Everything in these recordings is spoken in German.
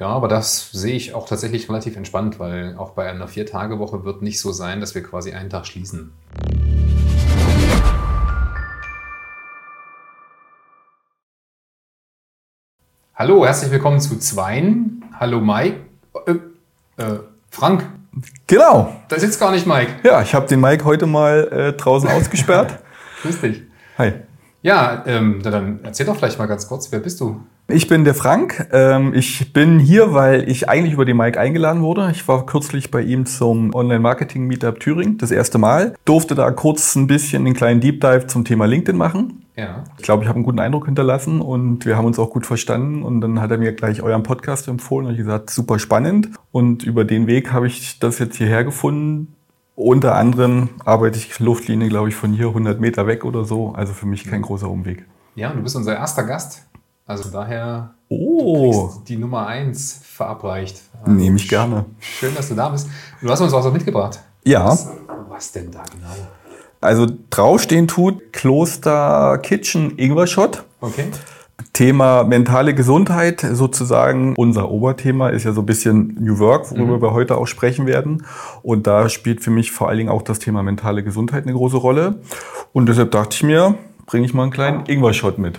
Ja, aber das sehe ich auch tatsächlich relativ entspannt, weil auch bei einer Vier-Tage-Woche wird nicht so sein, dass wir quasi einen Tag schließen. Hallo, herzlich willkommen zu Zweien. Hallo Mike. Äh, äh, Frank. Genau. Da sitzt gar nicht Mike. Ja, ich habe den Mike heute mal äh, draußen ausgesperrt. Grüß dich. Hi. Ja, ähm, dann erzähl doch vielleicht mal ganz kurz, wer bist du? Ich bin der Frank. Ähm, ich bin hier, weil ich eigentlich über den Mike eingeladen wurde. Ich war kürzlich bei ihm zum Online-Marketing-Meetup Thüringen, das erste Mal. Durfte da kurz ein bisschen einen kleinen Deep Dive zum Thema LinkedIn machen. Ja. Ich glaube, ich habe einen guten Eindruck hinterlassen und wir haben uns auch gut verstanden. Und dann hat er mir gleich euren Podcast empfohlen und ich gesagt, super spannend. Und über den Weg habe ich das jetzt hierher gefunden. Unter anderem arbeite ich Luftlinie, glaube ich, von hier 100 Meter weg oder so. Also für mich kein großer Umweg. Ja, du bist unser erster Gast. Also daher Oh, die Nummer eins verabreicht. Also nehme ich gerne. Schön, dass du da bist. Du hast uns auch so mitgebracht. Ja, Was, was denn da genau? also draufstehen tut Kloster Kitchen Ingwerschott. Okay. Thema mentale Gesundheit sozusagen. Unser Oberthema ist ja so ein bisschen New Work, worüber Mhm. wir heute auch sprechen werden. Und da spielt für mich vor allen Dingen auch das Thema mentale Gesundheit eine große Rolle. Und deshalb dachte ich mir, bringe ich mal einen kleinen Ingwer-Shot mit.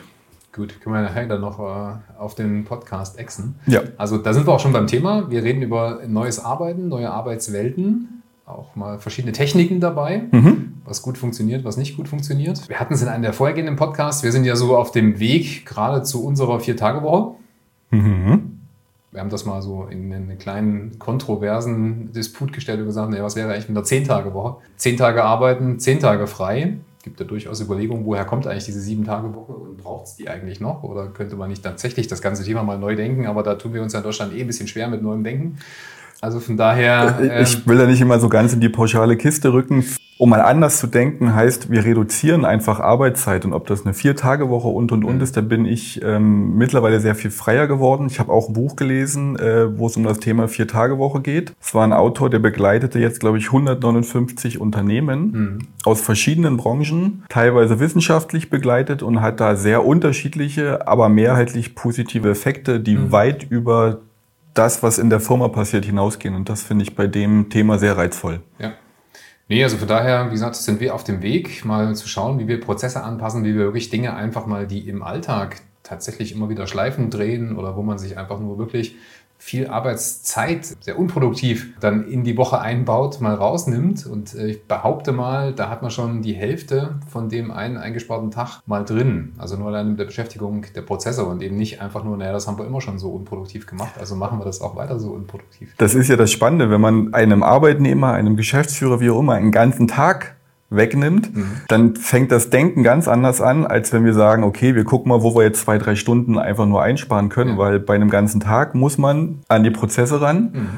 Gut, können wir nachher dann noch äh, auf den Podcast exen. Ja. Also da sind wir auch schon beim Thema. Wir reden über neues Arbeiten, neue Arbeitswelten, auch mal verschiedene Techniken dabei, Mhm. was gut funktioniert, was nicht gut funktioniert. Wir hatten es in einem der vorhergehenden Podcasts. Wir sind ja so auf dem Weg gerade zu unserer Vier-Tage-Woche. Mhm. Wir haben das mal so in einen kleinen kontroversen Disput gestellt und gesagt, naja, was wäre eigentlich mit einer Zehn-Tage-Woche? Zehn Tage arbeiten, zehn Tage frei. Gibt ja durchaus Überlegungen, woher kommt eigentlich diese Sieben-Tage-Woche und braucht es die eigentlich noch? Oder könnte man nicht tatsächlich das ganze Thema mal neu denken? Aber da tun wir uns ja in Deutschland eh ein bisschen schwer mit neuem Denken. Also von daher. ähm, Ich will da nicht immer so ganz in die pauschale Kiste rücken. Um mal anders zu denken, heißt, wir reduzieren einfach Arbeitszeit. Und ob das eine Vier-Tage-Woche und und und Mhm. ist, da bin ich ähm, mittlerweile sehr viel freier geworden. Ich habe auch ein Buch gelesen, äh, wo es um das Thema Vier-Tage-Woche geht. Es war ein Autor, der begleitete jetzt, glaube ich, 159 Unternehmen Mhm. aus verschiedenen Branchen, teilweise wissenschaftlich begleitet und hat da sehr unterschiedliche, aber mehrheitlich positive Effekte, die Mhm. weit über das, was in der Firma passiert, hinausgehen. Und das finde ich bei dem Thema sehr reizvoll. Ja. Nee, also von daher, wie gesagt, sind wir auf dem Weg, mal zu schauen, wie wir Prozesse anpassen, wie wir wirklich Dinge einfach mal, die im Alltag tatsächlich immer wieder Schleifen drehen oder wo man sich einfach nur wirklich viel Arbeitszeit sehr unproduktiv dann in die Woche einbaut, mal rausnimmt. Und äh, ich behaupte mal, da hat man schon die Hälfte von dem einen eingesparten Tag mal drin. Also nur allein mit der Beschäftigung der Prozesse und eben nicht einfach nur, naja, das haben wir immer schon so unproduktiv gemacht, also machen wir das auch weiter so unproduktiv. Das ist ja das Spannende, wenn man einem Arbeitnehmer, einem Geschäftsführer, wie auch immer, einen ganzen Tag wegnimmt, dann fängt das Denken ganz anders an, als wenn wir sagen, okay, wir gucken mal, wo wir jetzt zwei, drei Stunden einfach nur einsparen können, Ja. weil bei einem ganzen Tag muss man an die Prozesse ran. Mhm.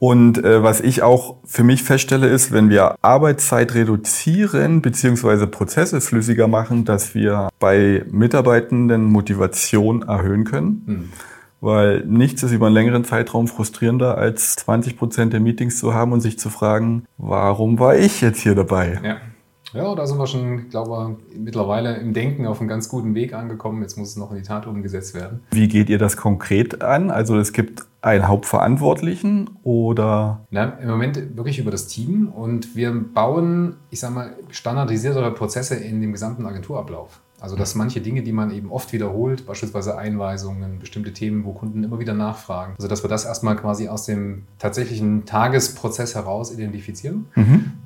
Und äh, was ich auch für mich feststelle, ist, wenn wir Arbeitszeit reduzieren beziehungsweise Prozesse flüssiger machen, dass wir bei Mitarbeitenden Motivation erhöhen können. Mhm. Weil nichts ist über einen längeren Zeitraum frustrierender, als 20 Prozent der Meetings zu haben und sich zu fragen, warum war ich jetzt hier dabei? Ja. Ja, da sind wir schon, ich glaube mittlerweile im Denken auf einem ganz guten Weg angekommen. Jetzt muss es noch in die Tat umgesetzt werden. Wie geht ihr das konkret an? Also es gibt einen Hauptverantwortlichen oder Na, Im Moment wirklich über das Team und wir bauen, ich sag mal, standardisiertere Prozesse in dem gesamten Agenturablauf. Also dass manche Dinge, die man eben oft wiederholt, beispielsweise Einweisungen, bestimmte Themen, wo Kunden immer wieder nachfragen, also dass wir das erstmal quasi aus dem tatsächlichen Tagesprozess heraus identifizieren.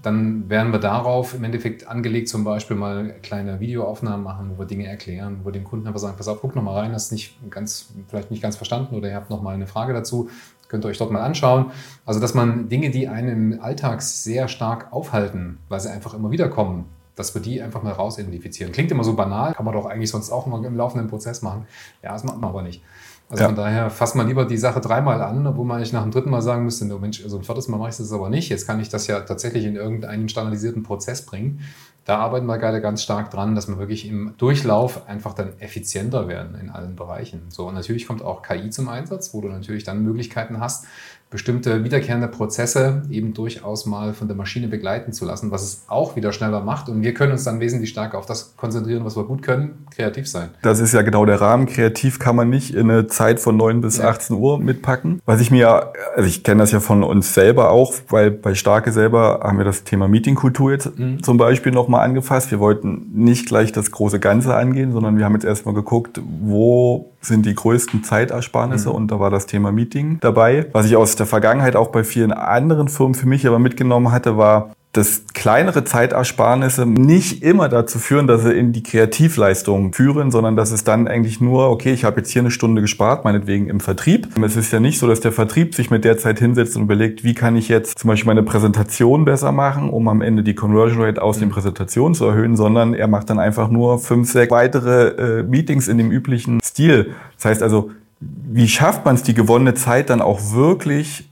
Dann werden wir darauf im Endeffekt angelegt, zum Beispiel mal kleine Videoaufnahmen machen, wo wir Dinge erklären, wo wir dem Kunden einfach sagen, pass auf, guck noch mal rein, das ist nicht ganz, vielleicht nicht ganz verstanden oder ihr habt noch mal eine Frage dazu, könnt ihr euch dort mal anschauen. Also, dass man Dinge, die einen im Alltag sehr stark aufhalten, weil sie einfach immer wieder kommen, dass wir die einfach mal rausidentifizieren. Klingt immer so banal, kann man doch eigentlich sonst auch immer im laufenden Prozess machen. Ja, das macht man aber nicht. Also Ja. von daher fasst man lieber die Sache dreimal an, wo man eigentlich nach dem dritten Mal sagen müsste, no Mensch, also ein viertes Mal mache ich das aber nicht. Jetzt kann ich das ja tatsächlich in irgendeinen standardisierten Prozess bringen. da arbeiten wir gerade ganz stark dran, dass wir wirklich im Durchlauf einfach dann effizienter werden in allen Bereichen. So, und natürlich kommt auch KI zum Einsatz, wo du natürlich dann Möglichkeiten hast, bestimmte wiederkehrende Prozesse eben durchaus mal von der Maschine begleiten zu lassen, was es auch wieder schneller macht. Und wir können uns dann wesentlich stärker auf das konzentrieren, was wir gut können, kreativ sein. Das ist ja genau der Rahmen. Kreativ kann man nicht in eine Zeit von 9 bis ja. 18 Uhr mitpacken. Was ich mir, also ich kenne das ja von uns selber auch, weil bei Starke selber haben wir das Thema Meetingkultur jetzt mhm. zum Beispiel nochmal angefasst. Wir wollten nicht gleich das große Ganze angehen, sondern wir haben jetzt erstmal geguckt, wo sind die größten Zeitersparnisse mhm. und da war das Thema Meeting dabei. Was ich aus der Vergangenheit auch bei vielen anderen Firmen für mich aber mitgenommen hatte, war, dass kleinere Zeitersparnisse nicht immer dazu führen, dass sie in die Kreativleistung führen, sondern dass es dann eigentlich nur, okay, ich habe jetzt hier eine Stunde gespart, meinetwegen im Vertrieb. Es ist ja nicht so, dass der Vertrieb sich mit der Zeit hinsetzt und überlegt, wie kann ich jetzt zum Beispiel meine Präsentation besser machen, um am Ende die Conversion Rate aus den mhm. Präsentationen zu erhöhen, sondern er macht dann einfach nur fünf, sechs weitere äh, Meetings in dem üblichen Stil. Das heißt also, wie schafft man es, die gewonnene Zeit dann auch wirklich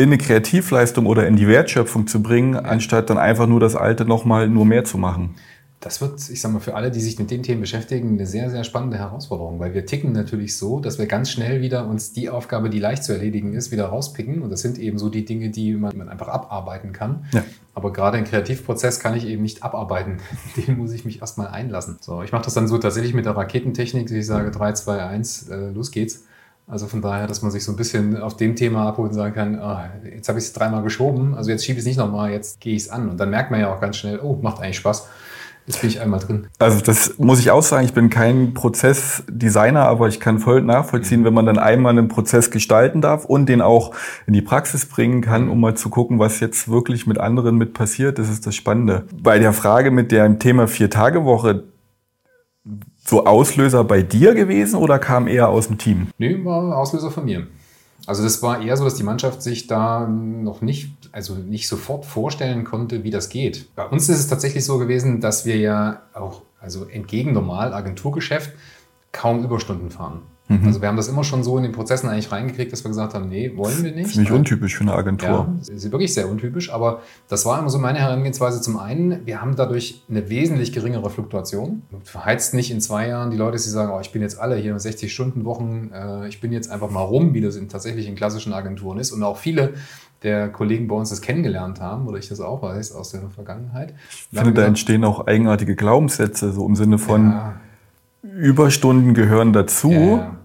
in eine Kreativleistung oder in die Wertschöpfung zu bringen, anstatt dann einfach nur das Alte nochmal nur mehr zu machen. Das wird, ich sag mal, für alle, die sich mit den Themen beschäftigen, eine sehr, sehr spannende Herausforderung, weil wir ticken natürlich so, dass wir ganz schnell wieder uns die Aufgabe, die leicht zu erledigen ist, wieder rauspicken. Und das sind eben so die Dinge, die man, man einfach abarbeiten kann. Ja. Aber gerade ein Kreativprozess kann ich eben nicht abarbeiten. Den muss ich mich erstmal einlassen. So, ich mache das dann so tatsächlich mit der Raketentechnik, dass ich sage 3, 2, 1, äh, los geht's. Also von daher, dass man sich so ein bisschen auf dem Thema abholt und sagen kann, oh, jetzt habe ich es dreimal geschoben, also jetzt schiebe ich es nicht nochmal, jetzt gehe ich es an. Und dann merkt man ja auch ganz schnell, oh, macht eigentlich Spaß. Jetzt bin ich einmal drin. Also das muss ich auch sagen, ich bin kein Prozessdesigner, aber ich kann voll nachvollziehen, wenn man dann einmal einen Prozess gestalten darf und den auch in die Praxis bringen kann, um mal zu gucken, was jetzt wirklich mit anderen mit passiert. Das ist das Spannende. Bei der Frage mit dem Thema Vier-Tage-Woche, so Auslöser bei dir gewesen oder kam eher aus dem Team? Nee, war Auslöser von mir. Also das war eher so, dass die Mannschaft sich da noch nicht, also nicht sofort vorstellen konnte, wie das geht. Bei uns ist es tatsächlich so gewesen, dass wir ja auch, also entgegen normal Agenturgeschäft, kaum Überstunden fahren. Mhm. Also wir haben das immer schon so in den Prozessen eigentlich reingekriegt, dass wir gesagt haben, nee, wollen wir nicht. Ziemlich untypisch für eine Agentur. Ja, ist wirklich sehr untypisch, aber das war immer so meine Herangehensweise. Zum einen, wir haben dadurch eine wesentlich geringere Fluktuation. Verheizt nicht in zwei Jahren die Leute, die sagen, oh, ich bin jetzt alle hier 60 Stunden Wochen, äh, ich bin jetzt einfach mal rum, wie das in, tatsächlich in klassischen Agenturen ist. Und auch viele der Kollegen bei uns das kennengelernt haben, oder ich das auch weiß aus der Vergangenheit. Ich finde, da entstehen auch eigenartige Glaubenssätze, so im Sinne von ja. Überstunden gehören dazu. Ja,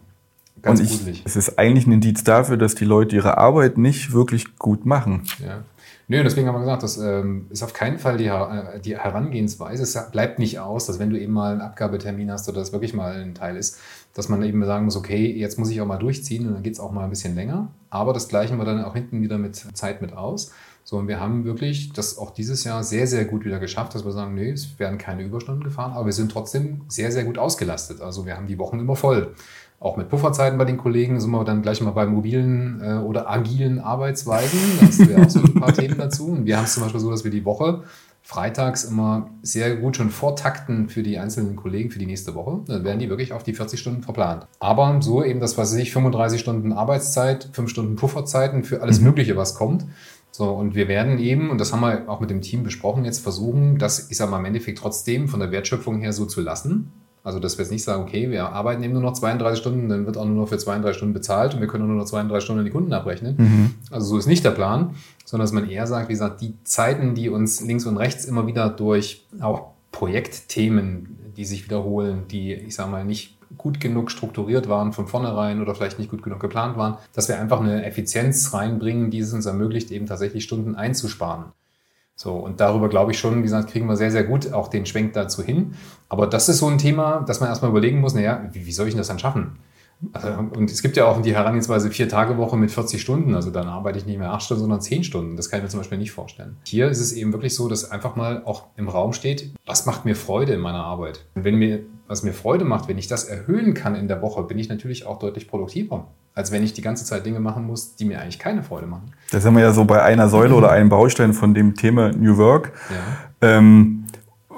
Ganz und ich, es ist eigentlich ein Indiz dafür, dass die Leute ihre Arbeit nicht wirklich gut machen. Ja. Nö, deswegen haben wir gesagt, das ähm, ist auf keinen Fall die, äh, die Herangehensweise. Es bleibt nicht aus, dass wenn du eben mal einen Abgabetermin hast oder das wirklich mal ein Teil ist, dass man eben sagen muss, okay, jetzt muss ich auch mal durchziehen und dann geht es auch mal ein bisschen länger. Aber das gleichen wir dann auch hinten wieder mit Zeit mit aus. So, und wir haben wirklich das auch dieses Jahr sehr, sehr gut wieder geschafft, dass wir sagen, nee, es werden keine Überstunden gefahren, aber wir sind trotzdem sehr, sehr gut ausgelastet. Also wir haben die Wochen immer voll auch mit Pufferzeiten bei den Kollegen sind wir dann gleich mal bei mobilen äh, oder agilen Arbeitsweisen. Das wäre auch so ein paar Themen dazu. Und wir haben es zum Beispiel so, dass wir die Woche freitags immer sehr gut schon vortakten für die einzelnen Kollegen für die nächste Woche. Dann werden die wirklich auf die 40 Stunden verplant. Aber so eben das, was ich, 35 Stunden Arbeitszeit, 5 Stunden Pufferzeiten für alles mhm. Mögliche, was kommt. So, und wir werden eben, und das haben wir auch mit dem Team besprochen, jetzt versuchen, das, ich sag mal, im Endeffekt trotzdem von der Wertschöpfung her so zu lassen. Also, dass wir jetzt nicht sagen, okay, wir arbeiten eben nur noch 32 Stunden, dann wird auch nur noch für 32 Stunden bezahlt und wir können nur noch 32 Stunden an die Kunden abrechnen. Mhm. Also, so ist nicht der Plan, sondern dass man eher sagt, wie gesagt, die Zeiten, die uns links und rechts immer wieder durch auch Projektthemen, die sich wiederholen, die, ich sage mal, nicht gut genug strukturiert waren von vornherein oder vielleicht nicht gut genug geplant waren, dass wir einfach eine Effizienz reinbringen, die es uns ermöglicht, eben tatsächlich Stunden einzusparen. So, und darüber glaube ich schon, wie gesagt, kriegen wir sehr, sehr gut auch den Schwenk dazu hin. Aber das ist so ein Thema, dass man erstmal überlegen muss, naja, wie, wie soll ich denn das dann schaffen? Also, und es gibt ja auch die Herangehensweise vier Tage Woche mit 40 Stunden. Also dann arbeite ich nicht mehr acht Stunden, sondern zehn Stunden. Das kann ich mir zum Beispiel nicht vorstellen. Hier ist es eben wirklich so, dass einfach mal auch im Raum steht, was macht mir Freude in meiner Arbeit? Und wenn mir, was mir Freude macht, wenn ich das erhöhen kann in der Woche, bin ich natürlich auch deutlich produktiver als wenn ich die ganze Zeit Dinge machen muss, die mir eigentlich keine Freude machen. Da sind wir ja so bei einer Säule oder einem Baustein von dem Thema New Work, ja. ähm,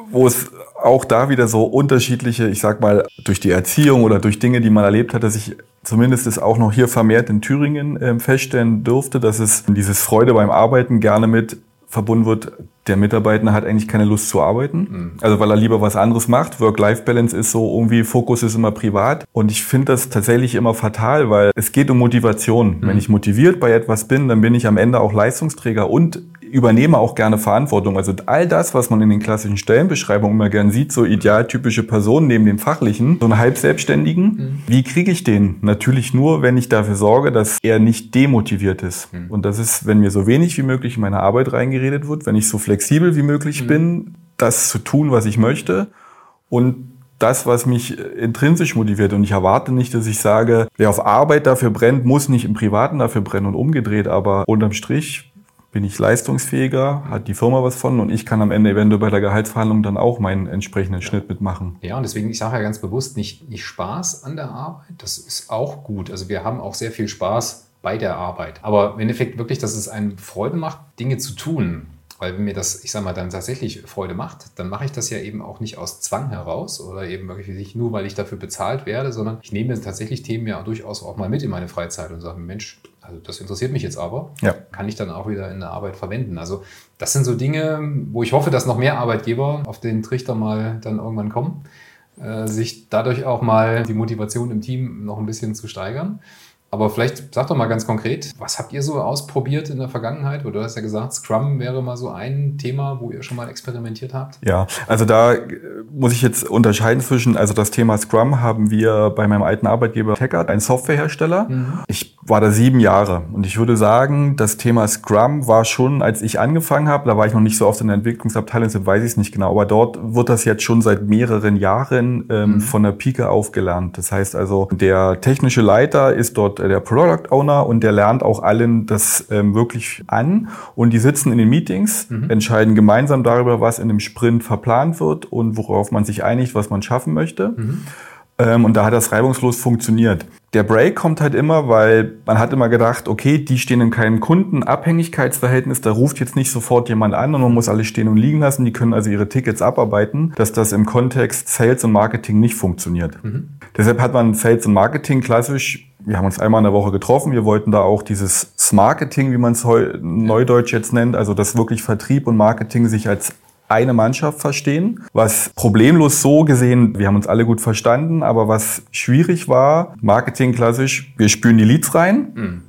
wo es auch da wieder so unterschiedliche, ich sag mal, durch die Erziehung oder durch Dinge, die man erlebt hat, dass ich zumindest es auch noch hier vermehrt in Thüringen äh, feststellen durfte, dass es dieses Freude beim Arbeiten gerne mit verbunden wird, der Mitarbeiter hat eigentlich keine Lust zu arbeiten. Mhm. Also weil er lieber was anderes macht. Work-Life-Balance ist so irgendwie, Fokus ist immer privat. Und ich finde das tatsächlich immer fatal, weil es geht um Motivation. Mhm. Wenn ich motiviert bei etwas bin, dann bin ich am Ende auch Leistungsträger und übernehme auch gerne Verantwortung. Also all das, was man in den klassischen Stellenbeschreibungen immer gern sieht, so idealtypische Personen neben dem Fachlichen, so einen Halbselbstständigen, mhm. wie kriege ich den? Natürlich nur, wenn ich dafür sorge, dass er nicht demotiviert ist. Mhm. Und das ist, wenn mir so wenig wie möglich in meine Arbeit reingeredet wird, wenn ich so flexibel wie möglich mhm. bin, das zu tun, was ich möchte und das, was mich intrinsisch motiviert. Und ich erwarte nicht, dass ich sage, wer auf Arbeit dafür brennt, muss nicht im Privaten dafür brennen und umgedreht. Aber unterm Strich bin ich leistungsfähiger, hat die Firma was von und ich kann am Ende eventuell bei der Gehaltsverhandlung dann auch meinen entsprechenden Schnitt mitmachen. Ja, und deswegen, ich sage ja ganz bewusst, nicht, nicht Spaß an der Arbeit, das ist auch gut. Also wir haben auch sehr viel Spaß bei der Arbeit. Aber im Endeffekt wirklich, dass es einem Freude macht, Dinge zu tun. Weil wenn mir das, ich sag mal, dann tatsächlich Freude macht, dann mache ich das ja eben auch nicht aus Zwang heraus oder eben wirklich nicht nur, weil ich dafür bezahlt werde, sondern ich nehme tatsächlich Themen ja durchaus auch mal mit in meine Freizeit und sage, Mensch, also das interessiert mich jetzt aber, ja. kann ich dann auch wieder in der Arbeit verwenden. Also das sind so Dinge, wo ich hoffe, dass noch mehr Arbeitgeber auf den Trichter mal dann irgendwann kommen, äh, sich dadurch auch mal die Motivation im Team noch ein bisschen zu steigern. Aber vielleicht sag doch mal ganz konkret, was habt ihr so ausprobiert in der Vergangenheit? Oder du hast ja gesagt, Scrum wäre mal so ein Thema, wo ihr schon mal experimentiert habt. Ja, also da äh, muss ich jetzt unterscheiden zwischen, also das Thema Scrum haben wir bei meinem alten Arbeitgeber Taggart, ein Softwarehersteller. Mhm. Ich war da sieben Jahre und ich würde sagen, das Thema Scrum war schon, als ich angefangen habe, da war ich noch nicht so oft in der Entwicklungsabteilung, deshalb weiß ich es nicht genau, aber dort wird das jetzt schon seit mehreren Jahren ähm, mhm. von der Pike aufgelernt. Das heißt also, der technische Leiter ist dort der Product Owner und der lernt auch allen das ähm, wirklich an. Und die sitzen in den Meetings, mhm. entscheiden gemeinsam darüber, was in dem Sprint verplant wird und worauf man sich einigt, was man schaffen möchte. Mhm. Ähm, und da hat das reibungslos funktioniert. Der Break kommt halt immer, weil man hat immer gedacht, okay, die stehen in keinem Kundenabhängigkeitsverhältnis, da ruft jetzt nicht sofort jemand an und man muss alles stehen und liegen lassen, die können also ihre Tickets abarbeiten, dass das im Kontext Sales und Marketing nicht funktioniert. Mhm. Deshalb hat man Sales und Marketing klassisch wir haben uns einmal in der Woche getroffen. Wir wollten da auch dieses Smarketing, wie man es neudeutsch jetzt nennt, also dass wirklich Vertrieb und Marketing sich als eine Mannschaft verstehen, was problemlos so gesehen, wir haben uns alle gut verstanden, aber was schwierig war, Marketing klassisch, wir spüren die Leads rein. Mhm.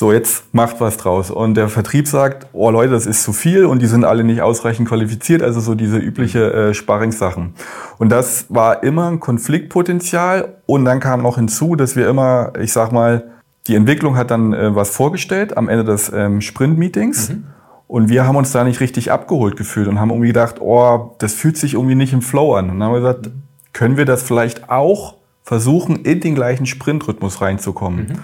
So, jetzt macht was draus. Und der Vertrieb sagt, oh Leute, das ist zu viel und die sind alle nicht ausreichend qualifiziert, also so diese übliche äh, Sparringssachen. Und das war immer ein Konfliktpotenzial. Und dann kam noch hinzu, dass wir immer, ich sag mal, die Entwicklung hat dann äh, was vorgestellt am Ende des ähm, Sprint-Meetings. Mhm. Und wir haben uns da nicht richtig abgeholt gefühlt und haben irgendwie gedacht, oh, das fühlt sich irgendwie nicht im Flow an. Und dann haben wir gesagt, können wir das vielleicht auch versuchen, in den gleichen Sprintrhythmus reinzukommen? Mhm.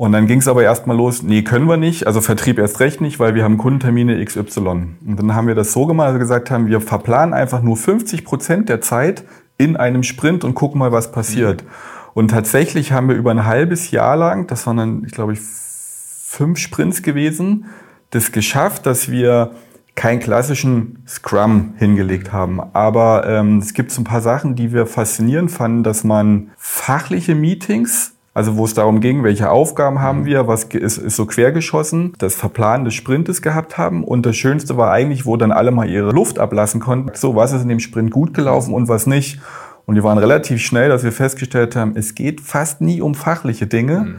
Und dann ging es aber erstmal los, nee, können wir nicht, also Vertrieb erst recht nicht, weil wir haben Kundentermine XY. Und dann haben wir das so gemacht, dass wir gesagt haben, wir verplanen einfach nur 50 Prozent der Zeit in einem Sprint und gucken mal, was passiert. Mhm. Und tatsächlich haben wir über ein halbes Jahr lang, das waren dann, ich glaube, fünf Sprints gewesen, das geschafft, dass wir keinen klassischen Scrum hingelegt haben. Aber ähm, es gibt so ein paar Sachen, die wir faszinierend fanden, dass man fachliche Meetings also wo es darum ging, welche Aufgaben haben mhm. wir, was ist, ist so quergeschossen, das Verplanen des Sprintes gehabt haben. Und das Schönste war eigentlich, wo dann alle mal ihre Luft ablassen konnten. So, was ist in dem Sprint gut gelaufen und was nicht. Und wir waren relativ schnell, dass wir festgestellt haben, es geht fast nie um fachliche Dinge. Mhm.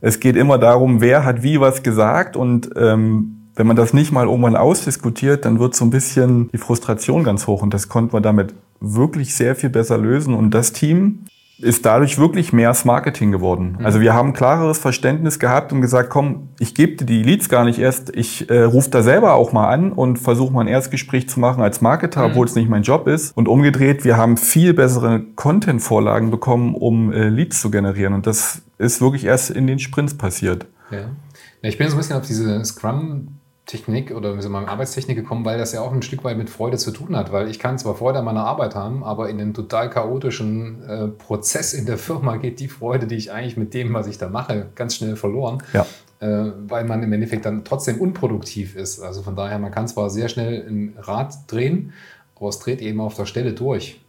Es geht immer darum, wer hat wie was gesagt und ähm, wenn man das nicht mal irgendwann ausdiskutiert, dann wird so ein bisschen die Frustration ganz hoch. Und das konnten wir damit wirklich sehr viel besser lösen. Und das Team ist dadurch wirklich mehr Marketing geworden. Mhm. Also wir haben klareres Verständnis gehabt und gesagt, komm, ich gebe dir die Leads gar nicht erst, ich äh, rufe da selber auch mal an und versuche mal ein Erstgespräch zu machen als Marketer, mhm. obwohl es nicht mein Job ist. Und umgedreht, wir haben viel bessere Content-Vorlagen bekommen, um äh, Leads zu generieren. Und das ist wirklich erst in den Sprints passiert. Ja ich bin so ein bisschen auf diese Scrum Technik oder soll man Arbeitstechnik gekommen, weil das ja auch ein Stück weit mit Freude zu tun hat, weil ich kann zwar Freude an meiner Arbeit haben, aber in einem total chaotischen äh, Prozess in der Firma geht die Freude, die ich eigentlich mit dem, was ich da mache, ganz schnell verloren, ja. äh, weil man im Endeffekt dann trotzdem unproduktiv ist. Also von daher, man kann zwar sehr schnell ein Rad drehen, aber es dreht eben auf der Stelle durch.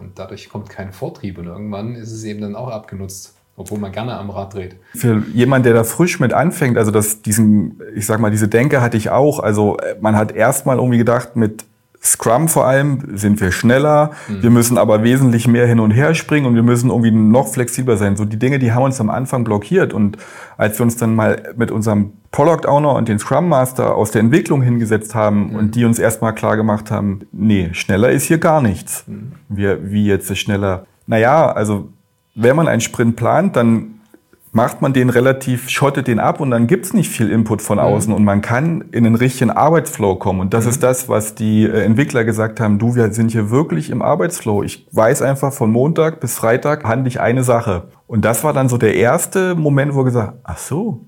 und dadurch kommt kein Vortrieb und irgendwann ist es eben dann auch abgenutzt. Obwohl man gerne am Rad dreht. Für jemand, der da frisch mit anfängt, also das, diesen, ich sag mal, diese Denke hatte ich auch. Also äh, man hat erstmal irgendwie gedacht, mit Scrum vor allem sind wir schneller, mhm. wir müssen aber wesentlich mehr hin und her springen und wir müssen irgendwie noch flexibler sein. So die Dinge, die haben uns am Anfang blockiert und als wir uns dann mal mit unserem Product Owner und den Scrum Master aus der Entwicklung hingesetzt haben mhm. und die uns erstmal klar gemacht haben, nee, schneller ist hier gar nichts. Mhm. Wir, wie jetzt ist schneller? Naja, also wenn man einen Sprint plant, dann macht man den relativ, schottet den ab und dann gibt's nicht viel Input von mhm. außen mhm. und man kann in den richtigen Arbeitsflow kommen. Und das mhm. ist das, was die äh, Entwickler gesagt haben, du, wir sind hier wirklich im Arbeitsflow. Ich weiß einfach, von Montag bis Freitag handle ich eine Sache. Und das war dann so der erste Moment, wo wir gesagt ach so.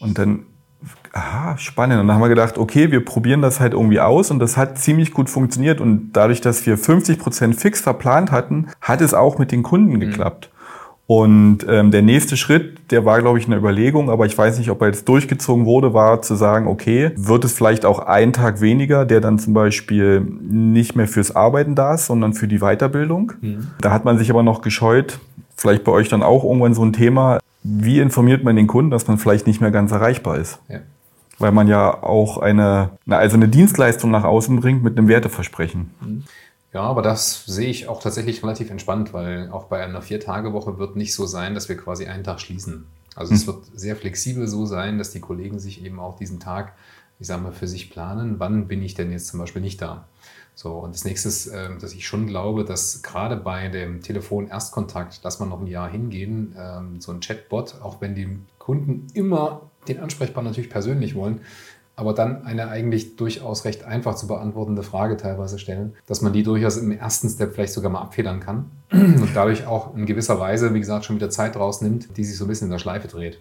Und dann, aha, spannend. Und dann haben wir gedacht, okay, wir probieren das halt irgendwie aus und das hat ziemlich gut funktioniert. Und dadurch, dass wir 50 Prozent fix verplant hatten, hat es auch mit den Kunden mhm. geklappt. Und ähm, der nächste Schritt, der war, glaube ich, eine Überlegung, aber ich weiß nicht, ob er jetzt durchgezogen wurde, war zu sagen, okay, wird es vielleicht auch ein Tag weniger, der dann zum Beispiel nicht mehr fürs Arbeiten da ist, sondern für die Weiterbildung. Mhm. Da hat man sich aber noch gescheut, vielleicht bei euch dann auch irgendwann so ein Thema, wie informiert man den Kunden, dass man vielleicht nicht mehr ganz erreichbar ist? Ja. Weil man ja auch eine, also eine Dienstleistung nach außen bringt mit einem Werteversprechen. Mhm. Ja, aber das sehe ich auch tatsächlich relativ entspannt, weil auch bei einer Vier-Tage-Woche wird nicht so sein, dass wir quasi einen Tag schließen. Also hm. es wird sehr flexibel so sein, dass die Kollegen sich eben auch diesen Tag, ich sage mal, für sich planen. Wann bin ich denn jetzt zum Beispiel nicht da? So, und das nächste ist, äh, dass ich schon glaube, dass gerade bei dem Telefon-Erstkontakt, lass man noch ein Jahr hingehen, ähm, so ein Chatbot, auch wenn die Kunden immer den Ansprechpartner natürlich persönlich wollen, aber dann eine eigentlich durchaus recht einfach zu beantwortende Frage teilweise stellen, dass man die durchaus im ersten Step vielleicht sogar mal abfedern kann und dadurch auch in gewisser Weise, wie gesagt, schon wieder Zeit rausnimmt, die sich so ein bisschen in der Schleife dreht.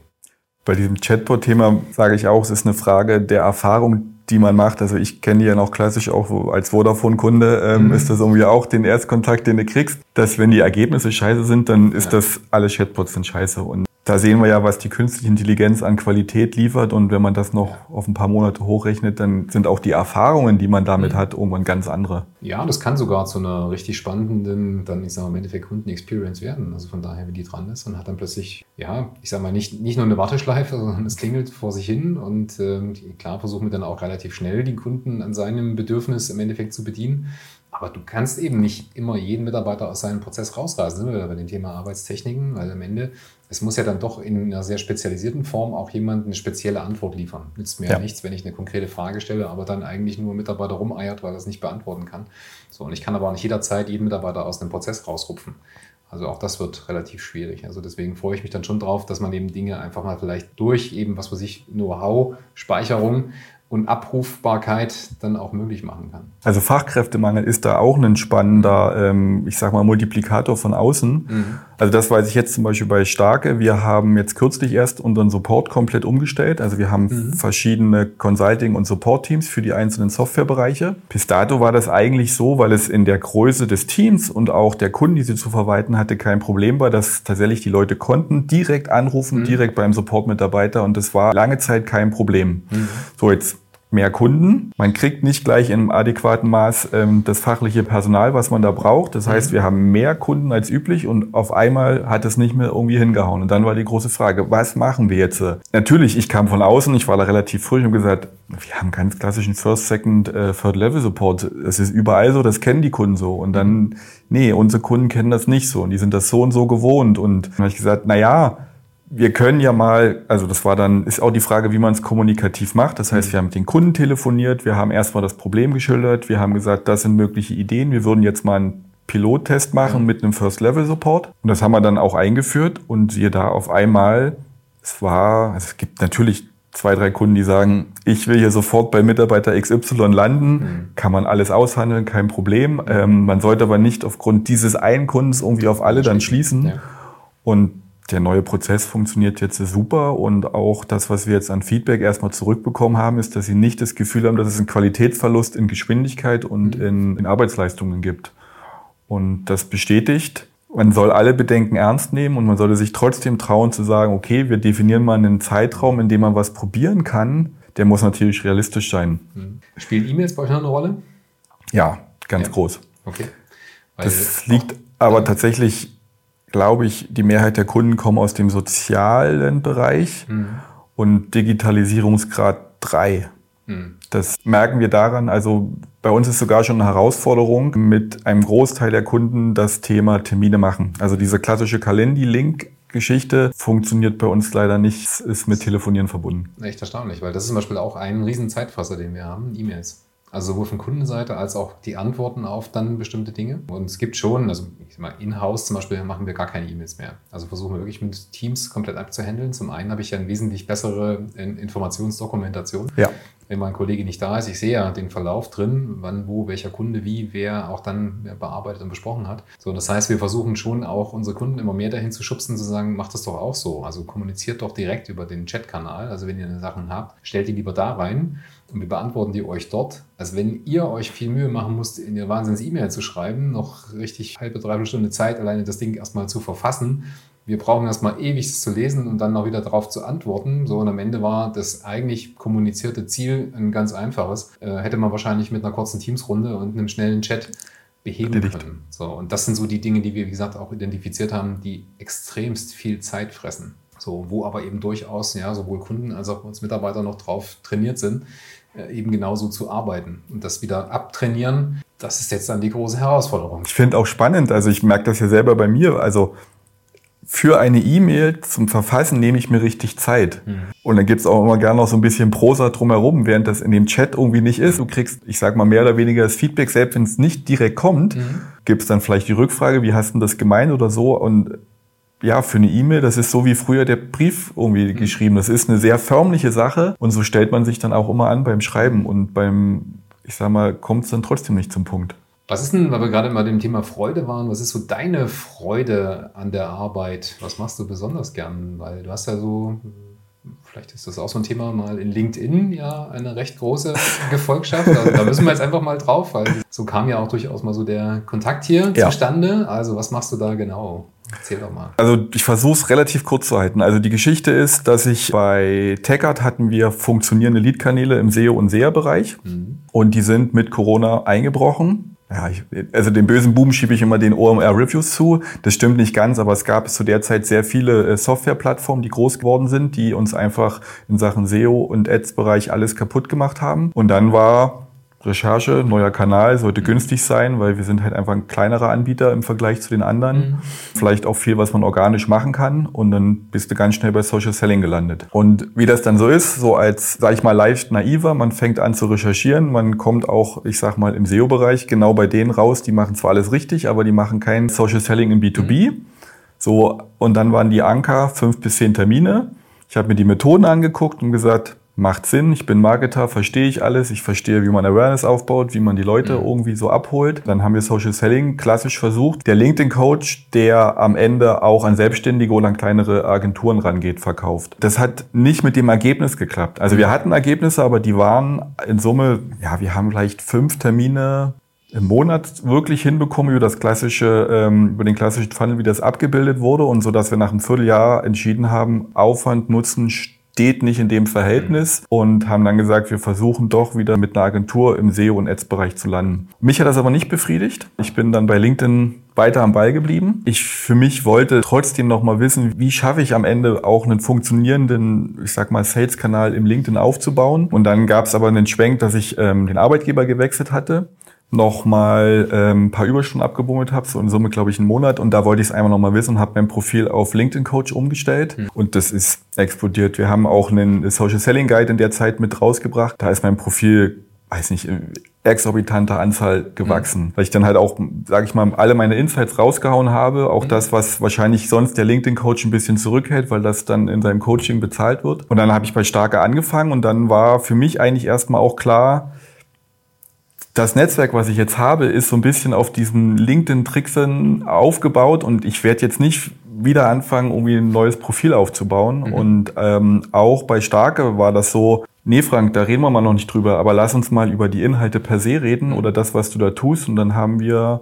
Bei diesem Chatbot-Thema sage ich auch, es ist eine Frage der Erfahrung, die man macht. Also ich kenne die ja noch klassisch auch als Vodafone-Kunde, ähm, mhm. ist das irgendwie auch den Erstkontakt, den du kriegst, dass wenn die Ergebnisse scheiße sind, dann ist ja. das, alle Chatbots sind scheiße. Und da sehen wir ja, was die künstliche Intelligenz an Qualität liefert. Und wenn man das noch auf ein paar Monate hochrechnet, dann sind auch die Erfahrungen, die man damit mhm. hat, irgendwann ganz andere. Ja, das kann sogar zu einer richtig spannenden, dann, ich sage mal, im Endeffekt Kunden-Experience werden. Also von daher, wie die dran ist und hat dann plötzlich, ja, ich sage mal, nicht, nicht nur eine Warteschleife, sondern es klingelt vor sich hin. Und ähm, klar versuchen wir dann auch relativ schnell die Kunden an seinem Bedürfnis im Endeffekt zu bedienen. Aber du kannst eben nicht immer jeden Mitarbeiter aus seinem Prozess rausreißen. Sind wir bei dem Thema Arbeitstechniken, weil am Ende, es muss ja dann doch in einer sehr spezialisierten Form auch jemand eine spezielle Antwort liefern. Nützt mir ja. nichts, wenn ich eine konkrete Frage stelle, aber dann eigentlich nur Mitarbeiter rumeiert, weil er es nicht beantworten kann. So, und ich kann aber auch nicht jederzeit jeden Mitarbeiter aus einem Prozess rausrupfen. Also auch das wird relativ schwierig. Also deswegen freue ich mich dann schon drauf, dass man eben Dinge einfach mal vielleicht durch eben, was weiß ich, Know-how, Speicherung und Abrufbarkeit dann auch möglich machen kann. Also Fachkräftemangel ist da auch ein spannender, ähm, ich sag mal, Multiplikator von außen. Mhm. Also das weiß ich jetzt zum Beispiel bei Starke. Wir haben jetzt kürzlich erst unseren Support komplett umgestellt. Also wir haben mhm. verschiedene Consulting- und Support-Teams für die einzelnen Softwarebereiche. Bis dato war das eigentlich so, weil es in der Größe des Teams und auch der Kunden, die sie zu verwalten hatte, kein Problem war, dass tatsächlich die Leute konnten direkt anrufen, mhm. direkt beim Support-Mitarbeiter und das war lange Zeit kein Problem. Mhm. So jetzt mehr Kunden. Man kriegt nicht gleich im adäquaten Maß ähm, das fachliche Personal, was man da braucht. Das heißt, mhm. wir haben mehr Kunden als üblich und auf einmal hat es nicht mehr irgendwie hingehauen. Und dann war die große Frage, was machen wir jetzt? Natürlich, ich kam von außen, ich war da relativ früh und gesagt, wir haben ganz klassischen First, Second, äh, Third Level Support. Es ist überall so, das kennen die Kunden so. Und dann, nee, unsere Kunden kennen das nicht so und die sind das so und so gewohnt. Und dann habe ich gesagt, na ja, wir können ja mal, also das war dann, ist auch die Frage, wie man es kommunikativ macht. Das heißt, mhm. wir haben mit den Kunden telefoniert, wir haben erstmal das Problem geschildert, wir haben gesagt, das sind mögliche Ideen, wir würden jetzt mal einen Pilottest machen mit einem First-Level-Support. Und das haben wir dann auch eingeführt und siehe da auf einmal, es war, also es gibt natürlich zwei, drei Kunden, die sagen, ich will hier sofort bei Mitarbeiter XY landen, mhm. kann man alles aushandeln, kein Problem. Ähm, man sollte aber nicht aufgrund dieses einen Kundens irgendwie auf alle dann schließen. Ja. Und der neue Prozess funktioniert jetzt super und auch das, was wir jetzt an Feedback erstmal zurückbekommen haben, ist, dass sie nicht das Gefühl haben, dass es einen Qualitätsverlust in Geschwindigkeit und mhm. in, in Arbeitsleistungen gibt. Und das bestätigt, man soll alle Bedenken ernst nehmen und man sollte sich trotzdem trauen zu sagen, okay, wir definieren mal einen Zeitraum, in dem man was probieren kann. Der muss natürlich realistisch sein. Mhm. Spielen E-Mails bei euch noch eine Rolle? Ja, ganz ja. groß. Okay. Weil das liegt aber tatsächlich glaube ich, die Mehrheit der Kunden kommen aus dem sozialen Bereich mhm. und Digitalisierungsgrad 3. Mhm. Das merken wir daran. Also bei uns ist sogar schon eine Herausforderung mit einem Großteil der Kunden das Thema Termine machen. Also diese klassische Kalendi-Link Geschichte funktioniert bei uns leider nicht, ist mit Telefonieren verbunden. Echt erstaunlich, weil das ist zum Beispiel auch ein riesen Zeitfresser, den wir haben, E-Mails. Also sowohl von Kundenseite als auch die Antworten auf dann bestimmte Dinge. Und es gibt schon, also ich sag mal, in-house zum Beispiel machen wir gar keine E-Mails mehr. Also versuchen wir wirklich mit Teams komplett abzuhandeln. Zum einen habe ich ja eine wesentlich bessere Informationsdokumentation. Ja. Wenn mein Kollege nicht da ist, ich sehe ja den Verlauf drin, wann, wo, welcher Kunde, wie, wer auch dann bearbeitet und besprochen hat. So, das heißt, wir versuchen schon auch unsere Kunden immer mehr dahin zu schubsen, zu sagen, macht das doch auch so. Also kommuniziert doch direkt über den Chatkanal. Also wenn ihr Sachen habt, stellt die lieber da rein und wir beantworten die euch dort, als wenn ihr euch viel Mühe machen müsst, in ihr Wahnsinns-E-Mail zu schreiben, noch richtig halbe, dreiviertel Stunde Zeit, alleine das Ding erstmal zu verfassen. Wir brauchen erstmal ewig es zu lesen und dann noch wieder darauf zu antworten. So, und am Ende war das eigentlich kommunizierte Ziel ein ganz einfaches. Äh, hätte man wahrscheinlich mit einer kurzen Teamsrunde und einem schnellen Chat beheben können. So, und das sind so die Dinge, die wir, wie gesagt, auch identifiziert haben, die extremst viel Zeit fressen. So, wo aber eben durchaus ja, sowohl Kunden als auch uns Mitarbeiter noch drauf trainiert sind, äh, eben genauso zu arbeiten. Und das wieder abtrainieren, das ist jetzt dann die große Herausforderung. Ich finde auch spannend, also ich merke das ja selber bei mir, also für eine E-Mail zum Verfassen nehme ich mir richtig Zeit. Mhm. Und dann gibt's auch immer gerne noch so ein bisschen Prosa drumherum, während das in dem Chat irgendwie nicht ist. Du kriegst, ich sag mal, mehr oder weniger das Feedback, selbst wenn es nicht direkt kommt, mhm. gibt's dann vielleicht die Rückfrage, wie hast du das gemeint oder so. Und ja, für eine E-Mail, das ist so wie früher der Brief irgendwie mhm. geschrieben. Das ist eine sehr förmliche Sache und so stellt man sich dann auch immer an beim Schreiben und beim, ich sag mal, kommt es dann trotzdem nicht zum Punkt. Was ist denn, weil wir gerade mal dem Thema Freude waren, was ist so deine Freude an der Arbeit? Was machst du besonders gern? Weil du hast ja so, vielleicht ist das auch so ein Thema, mal in LinkedIn ja eine recht große Gefolgschaft. Also da müssen wir jetzt einfach mal drauf, weil so kam ja auch durchaus mal so der Kontakt hier ja. zustande. Also was machst du da genau? Erzähl doch mal. Also ich versuche es relativ kurz zu halten. Also die Geschichte ist, dass ich bei TechArt hatten wir funktionierende Lead-Kanäle im SEO- und SEA-Bereich mhm. und die sind mit Corona eingebrochen. Ja, ich, also den bösen Buben schiebe ich immer den OMR-Reviews zu. Das stimmt nicht ganz, aber es gab zu der Zeit sehr viele äh, Software-Plattformen, die groß geworden sind, die uns einfach in Sachen SEO und Ads-Bereich alles kaputt gemacht haben. Und dann war Recherche, neuer Kanal, sollte mhm. günstig sein, weil wir sind halt einfach ein kleinerer Anbieter im Vergleich zu den anderen. Mhm. Vielleicht auch viel, was man organisch machen kann und dann bist du ganz schnell bei Social Selling gelandet. Und wie das dann so ist, so als, sag ich mal, leicht naiver, man fängt an zu recherchieren, man kommt auch, ich sag mal, im SEO-Bereich genau bei denen raus, die machen zwar alles richtig, aber die machen kein Social Selling im B2B. Mhm. So, und dann waren die Anker fünf bis zehn Termine. Ich habe mir die Methoden angeguckt und gesagt, macht Sinn. Ich bin Marketer, verstehe ich alles. Ich verstehe, wie man Awareness aufbaut, wie man die Leute mhm. irgendwie so abholt. Dann haben wir Social Selling klassisch versucht. Der LinkedIn-Coach, der am Ende auch an Selbstständige oder an kleinere Agenturen rangeht, verkauft. Das hat nicht mit dem Ergebnis geklappt. Also wir hatten Ergebnisse, aber die waren in Summe, ja, wir haben vielleicht fünf Termine im Monat wirklich hinbekommen über das klassische, ähm, über den klassischen Funnel, wie das abgebildet wurde und so, dass wir nach einem Vierteljahr entschieden haben, Aufwand, Nutzen, steht nicht in dem Verhältnis und haben dann gesagt, wir versuchen doch wieder mit einer Agentur im SEO- und Ads-Bereich zu landen. Mich hat das aber nicht befriedigt. Ich bin dann bei LinkedIn weiter am Ball geblieben. Ich für mich wollte trotzdem noch mal wissen, wie schaffe ich am Ende auch einen funktionierenden, ich sag mal, Sales-Kanal im LinkedIn aufzubauen. Und dann gab es aber einen Schwenk, dass ich ähm, den Arbeitgeber gewechselt hatte noch mal ähm, ein paar Überstunden abgebummelt habe, so in Summe glaube ich einen Monat. Und da wollte ich es einmal noch mal wissen und habe mein Profil auf LinkedIn Coach umgestellt. Mhm. Und das ist explodiert. Wir haben auch einen Social Selling Guide in der Zeit mit rausgebracht. Da ist mein Profil, weiß nicht, exorbitanter Anzahl gewachsen. Mhm. Weil ich dann halt auch, sage ich mal, alle meine Insights rausgehauen habe. Auch mhm. das, was wahrscheinlich sonst der LinkedIn-Coach ein bisschen zurückhält, weil das dann in seinem Coaching bezahlt wird. Und dann habe ich bei Starke angefangen und dann war für mich eigentlich erstmal auch klar, das Netzwerk, was ich jetzt habe, ist so ein bisschen auf diesen LinkedIn-Tricksen aufgebaut und ich werde jetzt nicht wieder anfangen, irgendwie ein neues Profil aufzubauen. Mhm. Und ähm, auch bei Starke war das so, nee Frank, da reden wir mal noch nicht drüber, aber lass uns mal über die Inhalte per se reden mhm. oder das, was du da tust. Und dann haben wir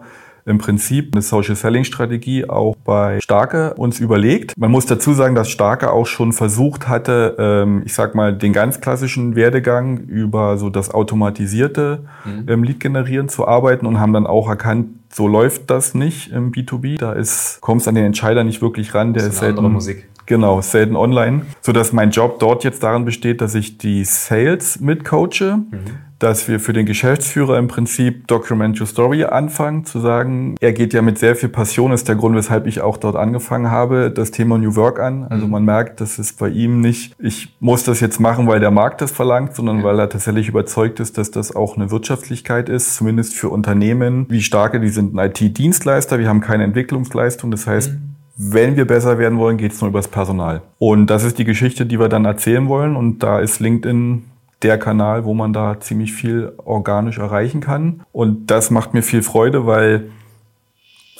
im Prinzip eine Social Selling Strategie auch bei Starke uns überlegt. Man muss dazu sagen, dass Starke auch schon versucht hatte, ähm, ich sag mal, den ganz klassischen Werdegang über so das automatisierte mhm. ähm, Lead generieren zu arbeiten und haben dann auch erkannt, so läuft das nicht im B2B. Da ist, kommst an den Entscheider nicht wirklich ran. Der das ist, ist selten, Musik. Genau, selten online. So dass mein Job dort jetzt darin besteht, dass ich die Sales mitcoache, mhm. dass wir für den Geschäftsführer im Prinzip Document Your Story anfangen, zu sagen, er geht ja mit sehr viel Passion, ist der Grund, weshalb ich auch dort angefangen habe, das Thema New Work an. Also mhm. man merkt, dass es bei ihm nicht, ich muss das jetzt machen, weil der Markt das verlangt, sondern ja. weil er tatsächlich überzeugt ist, dass das auch eine Wirtschaftlichkeit ist, zumindest für Unternehmen wie starke, die sind ein IT-Dienstleister, wir haben keine Entwicklungsleistung, das heißt, mhm wenn wir besser werden wollen, geht es nur übers Personal. Und das ist die Geschichte, die wir dann erzählen wollen. Und da ist LinkedIn der Kanal, wo man da ziemlich viel organisch erreichen kann. Und das macht mir viel Freude, weil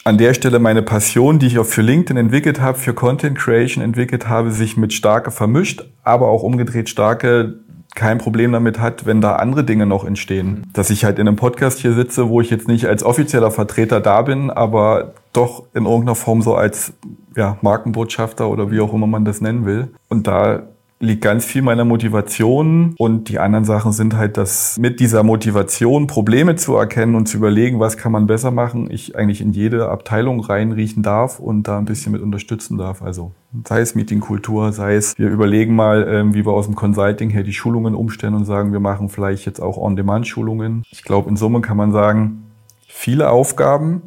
an der Stelle meine Passion, die ich auch für LinkedIn entwickelt habe, für Content Creation entwickelt habe, sich mit Starke vermischt, aber auch umgedreht Starke kein Problem damit hat, wenn da andere Dinge noch entstehen. Dass ich halt in einem Podcast hier sitze, wo ich jetzt nicht als offizieller Vertreter da bin, aber doch in irgendeiner Form so als ja, Markenbotschafter oder wie auch immer man das nennen will. Und da liegt ganz viel meiner Motivation und die anderen Sachen sind halt, dass mit dieser Motivation Probleme zu erkennen und zu überlegen, was kann man besser machen, ich eigentlich in jede Abteilung reinriechen darf und da ein bisschen mit unterstützen darf. Also sei es Meetingkultur, sei es wir überlegen mal, ähm, wie wir aus dem Consulting her die Schulungen umstellen und sagen, wir machen vielleicht jetzt auch On-Demand-Schulungen. Ich glaube, in Summe kann man sagen, viele Aufgaben,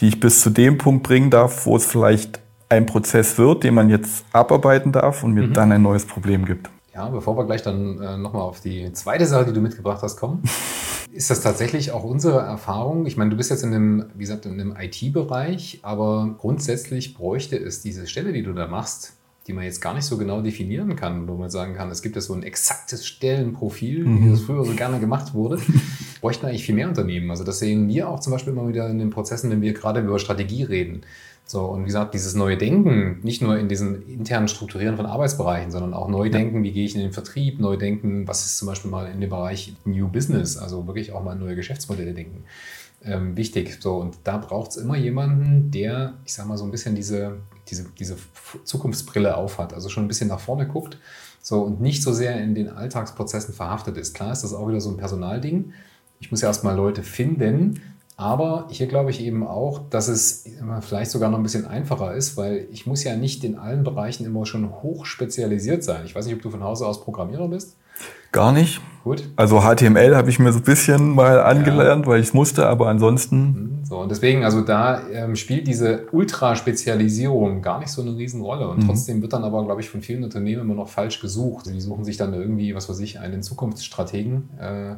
die ich bis zu dem Punkt bringen darf, wo es vielleicht ein Prozess wird, den man jetzt abarbeiten darf und mir mhm. dann ein neues Problem gibt. Ja, bevor wir gleich dann äh, nochmal auf die zweite Sache, die du mitgebracht hast, kommen, ist das tatsächlich auch unsere Erfahrung? Ich meine, du bist jetzt in dem, wie gesagt, in dem IT-Bereich, aber grundsätzlich bräuchte es diese Stelle, die du da machst, die man jetzt gar nicht so genau definieren kann, wo man sagen kann, es gibt ja so ein exaktes Stellenprofil, mhm. wie das früher so gerne gemacht wurde, bräuchten eigentlich viel mehr Unternehmen. Also das sehen wir auch zum Beispiel immer wieder in den Prozessen, wenn wir gerade über Strategie reden. So, und wie gesagt, dieses neue Denken, nicht nur in diesem internen Strukturieren von Arbeitsbereichen, sondern auch neu denken, wie gehe ich in den Vertrieb, neu denken, was ist zum Beispiel mal in dem Bereich New Business, also wirklich auch mal neue Geschäftsmodelle denken. Ähm, wichtig. So, und da braucht es immer jemanden, der, ich sag mal, so ein bisschen diese, diese, diese Zukunftsbrille aufhat, also schon ein bisschen nach vorne guckt. So, und nicht so sehr in den Alltagsprozessen verhaftet ist. Klar ist das auch wieder so ein Personalding. Ich muss ja erstmal Leute finden, aber hier glaube ich eben auch, dass es vielleicht sogar noch ein bisschen einfacher ist, weil ich muss ja nicht in allen Bereichen immer schon hoch spezialisiert sein. Ich weiß nicht, ob du von Hause aus Programmierer bist. Gar nicht. Gut. Also HTML habe ich mir so ein bisschen mal angelernt, ja. weil ich es musste, aber ansonsten. Mhm. So, und deswegen, also da ähm, spielt diese Ultraspezialisierung gar nicht so eine Riesenrolle. Und mhm. trotzdem wird dann aber, glaube ich, von vielen Unternehmen immer noch falsch gesucht. Die suchen sich dann irgendwie, was weiß ich, einen Zukunftsstrategen. Äh,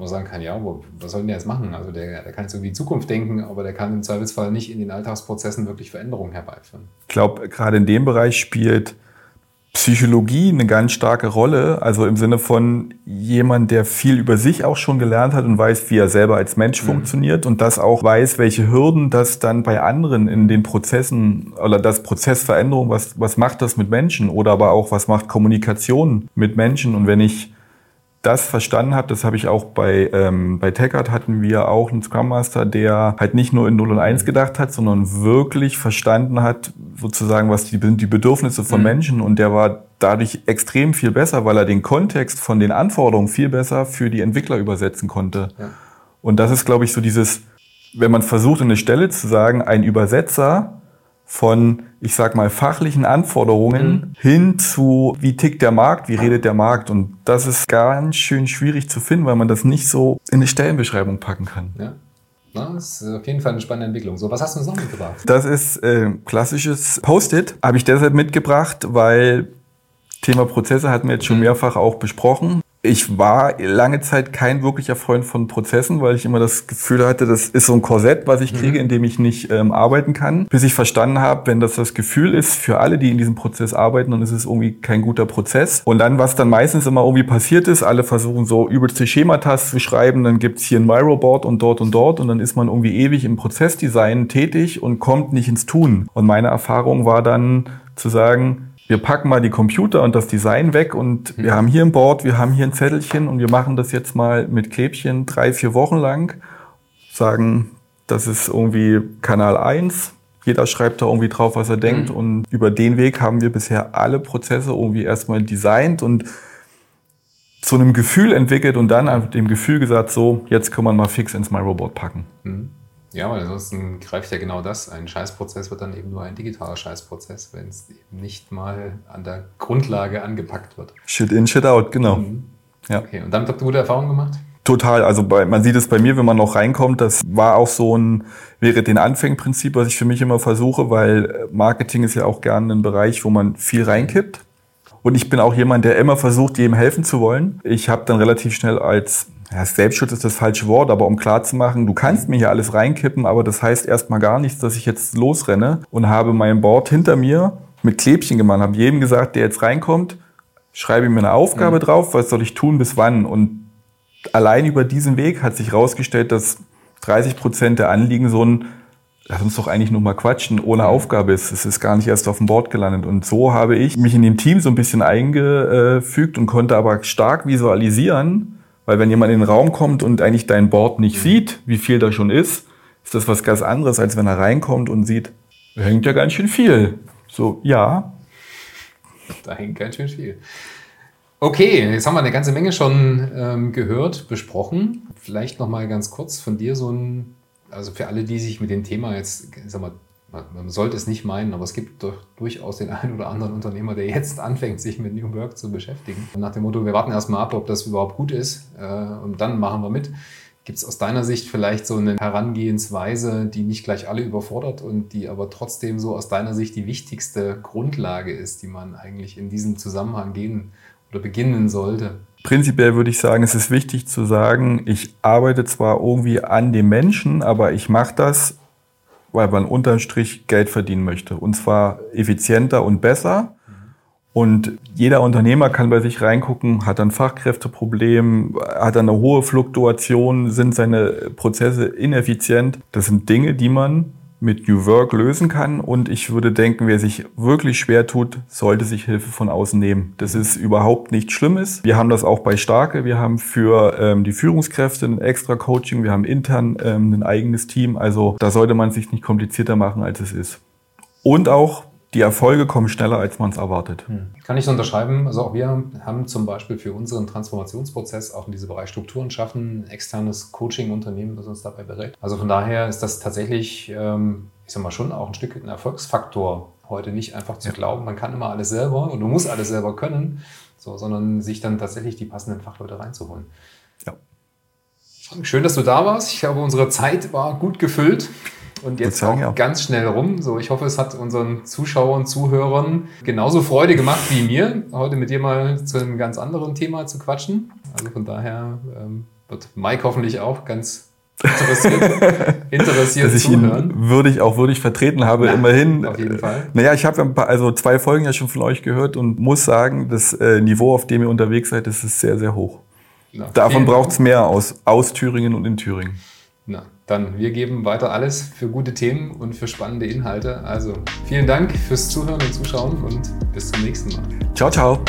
wo man sagen kann, ja, was soll denn der jetzt machen? Also der, der kann jetzt irgendwie in Zukunft denken, aber der kann im Zweifelsfall nicht in den Alltagsprozessen wirklich Veränderungen herbeiführen. Ich glaube, gerade in dem Bereich spielt Psychologie eine ganz starke Rolle. Also im Sinne von jemand, der viel über sich auch schon gelernt hat und weiß, wie er selber als Mensch mhm. funktioniert und das auch weiß, welche Hürden das dann bei anderen in den Prozessen oder das Prozessveränderung, was, was macht das mit Menschen oder aber auch was macht Kommunikation mit Menschen. Und wenn ich das verstanden habe, das habe ich auch bei, ähm, bei TechArt hatten wir auch einen Scrum Master, der halt nicht nur in 0 und 1 gedacht hat, sondern wirklich verstanden hat, sozusagen, was die, die Bedürfnisse von mhm. Menschen und der war dadurch extrem viel besser, weil er den Kontext von den Anforderungen viel besser für die Entwickler übersetzen konnte. Ja. Und das ist, glaube ich, so dieses, wenn man versucht, eine Stelle zu sagen, ein Übersetzer von, ich sag mal, fachlichen Anforderungen mhm. hin zu, wie tickt der Markt, wie redet der Markt. Und das ist ganz schön schwierig zu finden, weil man das nicht so in eine Stellenbeschreibung packen kann. Ja. Na, das ist auf jeden Fall eine spannende Entwicklung. So, was hast du uns noch mitgebracht? Das ist äh, klassisches Post-it. Habe ich deshalb mitgebracht, weil Thema Prozesse hatten wir jetzt schon mhm. mehrfach auch besprochen ich war lange Zeit kein wirklicher Freund von Prozessen, weil ich immer das Gefühl hatte, das ist so ein Korsett, was ich kriege, mhm. in dem ich nicht ähm, arbeiten kann. Bis ich verstanden habe, wenn das das Gefühl ist für alle, die in diesem Prozess arbeiten, dann ist es irgendwie kein guter Prozess. Und dann, was dann meistens immer irgendwie passiert ist, alle versuchen so übelste Schematas zu schreiben, dann gibt's hier ein Miro-Board und dort und dort und dann ist man irgendwie ewig im Prozessdesign tätig und kommt nicht ins Tun. Und meine Erfahrung war dann zu sagen, wir packen mal die Computer und das Design weg und mhm. wir haben hier ein Board, wir haben hier ein Zettelchen und wir machen das jetzt mal mit Klebchen drei, vier Wochen lang, sagen, Das ist irgendwie Kanal 1. Jeder schreibt da irgendwie drauf, was er denkt. Mhm. Und über den Weg haben wir bisher alle Prozesse irgendwie erstmal designt und zu einem Gefühl entwickelt und dann dem Gefühl gesagt, so, jetzt kann man mal fix ins MyRobot packen. Mhm. Ja, weil ansonsten greift ja genau das. Ein Scheißprozess wird dann eben nur ein digitaler Scheißprozess, wenn es eben nicht mal an der Grundlage angepackt wird. Shit in, shit out, genau. Mhm. Ja. Okay, und damit habt ihr gute Erfahrungen gemacht? Total. Also bei, man sieht es bei mir, wenn man noch reinkommt, das war auch so ein, wäre den Anfängenprinzip, was ich für mich immer versuche, weil Marketing ist ja auch gerne ein Bereich, wo man viel reinkippt. Und ich bin auch jemand, der immer versucht, jedem helfen zu wollen. Ich habe dann relativ schnell als ja, Selbstschutz ist das falsche Wort, aber um klar zu machen, du kannst mir hier alles reinkippen, aber das heißt erstmal gar nichts, dass ich jetzt losrenne und habe mein Board hinter mir mit Klebchen gemacht, habe jedem gesagt, der jetzt reinkommt, schreibe mir eine Aufgabe mhm. drauf, was soll ich tun, bis wann. Und allein über diesen Weg hat sich herausgestellt, dass 30 Prozent der Anliegen so ein lass uns doch eigentlich nur mal quatschen, ohne Aufgabe ist. Es ist gar nicht erst auf dem Board gelandet. Und so habe ich mich in dem Team so ein bisschen eingefügt und konnte aber stark visualisieren, weil wenn jemand in den Raum kommt und eigentlich dein Board nicht mhm. sieht, wie viel da schon ist, ist das was ganz anderes, als wenn er reinkommt und sieht, da hängt ja ganz schön viel. So, ja. Da hängt ganz schön viel. Okay, jetzt haben wir eine ganze Menge schon ähm, gehört, besprochen. Vielleicht noch mal ganz kurz von dir so ein, also für alle, die sich mit dem Thema jetzt, sag mal, man sollte es nicht meinen, aber es gibt doch durchaus den einen oder anderen Unternehmer, der jetzt anfängt, sich mit New Work zu beschäftigen. Nach dem Motto, wir warten erstmal ab, ob das überhaupt gut ist äh, und dann machen wir mit. Gibt es aus deiner Sicht vielleicht so eine Herangehensweise, die nicht gleich alle überfordert und die aber trotzdem so aus deiner Sicht die wichtigste Grundlage ist, die man eigentlich in diesem Zusammenhang gehen oder beginnen sollte? Prinzipiell würde ich sagen, es ist wichtig zu sagen, ich arbeite zwar irgendwie an dem Menschen, aber ich mache das weil man unterm Strich Geld verdienen möchte. Und zwar effizienter und besser. Und jeder Unternehmer kann bei sich reingucken, hat ein Fachkräfteproblem, hat eine hohe Fluktuation, sind seine Prozesse ineffizient. Das sind Dinge, die man mit New Work lösen kann. Und ich würde denken, wer sich wirklich schwer tut, sollte sich Hilfe von außen nehmen. Das ist überhaupt nichts Schlimmes. Wir haben das auch bei Starke. Wir haben für ähm, die Führungskräfte ein extra Coaching. Wir haben intern ähm, ein eigenes Team. Also da sollte man sich nicht komplizierter machen, als es ist. Und auch die Erfolge kommen schneller, als man es erwartet. Hm. Kann ich so unterschreiben. Also auch wir haben zum Beispiel für unseren Transformationsprozess auch in diesem Bereich Strukturen schaffen, ein externes Coaching-Unternehmen, das uns dabei berät. Also von daher ist das tatsächlich, ähm, ich sag mal, schon auch ein Stück ein Erfolgsfaktor, heute nicht einfach zu ja. glauben, man kann immer alles selber und du musst alles selber können, so, sondern sich dann tatsächlich die passenden Fachleute reinzuholen. Ja. Schön, dass du da warst. Ich glaube, unsere Zeit war gut gefüllt. Und jetzt sagen, auch ja. ganz schnell rum. So, ich hoffe, es hat unseren Zuschauern, Zuhörern genauso Freude gemacht wie mir, heute mit dir mal zu einem ganz anderen Thema zu quatschen. Also von daher ähm, wird Mike hoffentlich auch ganz interessiert, interessiert Dass ich zuhören. ihn würdig, auch würdig vertreten habe, ja, immerhin. Auf jeden Fall. Naja, ich habe also zwei Folgen ja schon von euch gehört und muss sagen, das äh, Niveau, auf dem ihr unterwegs seid, das ist sehr, sehr hoch. Na, Davon braucht es mehr aus, aus Thüringen und in Thüringen. Dann wir geben weiter alles für gute Themen und für spannende Inhalte. Also vielen Dank fürs Zuhören und Zuschauen und bis zum nächsten Mal. Ciao, ciao.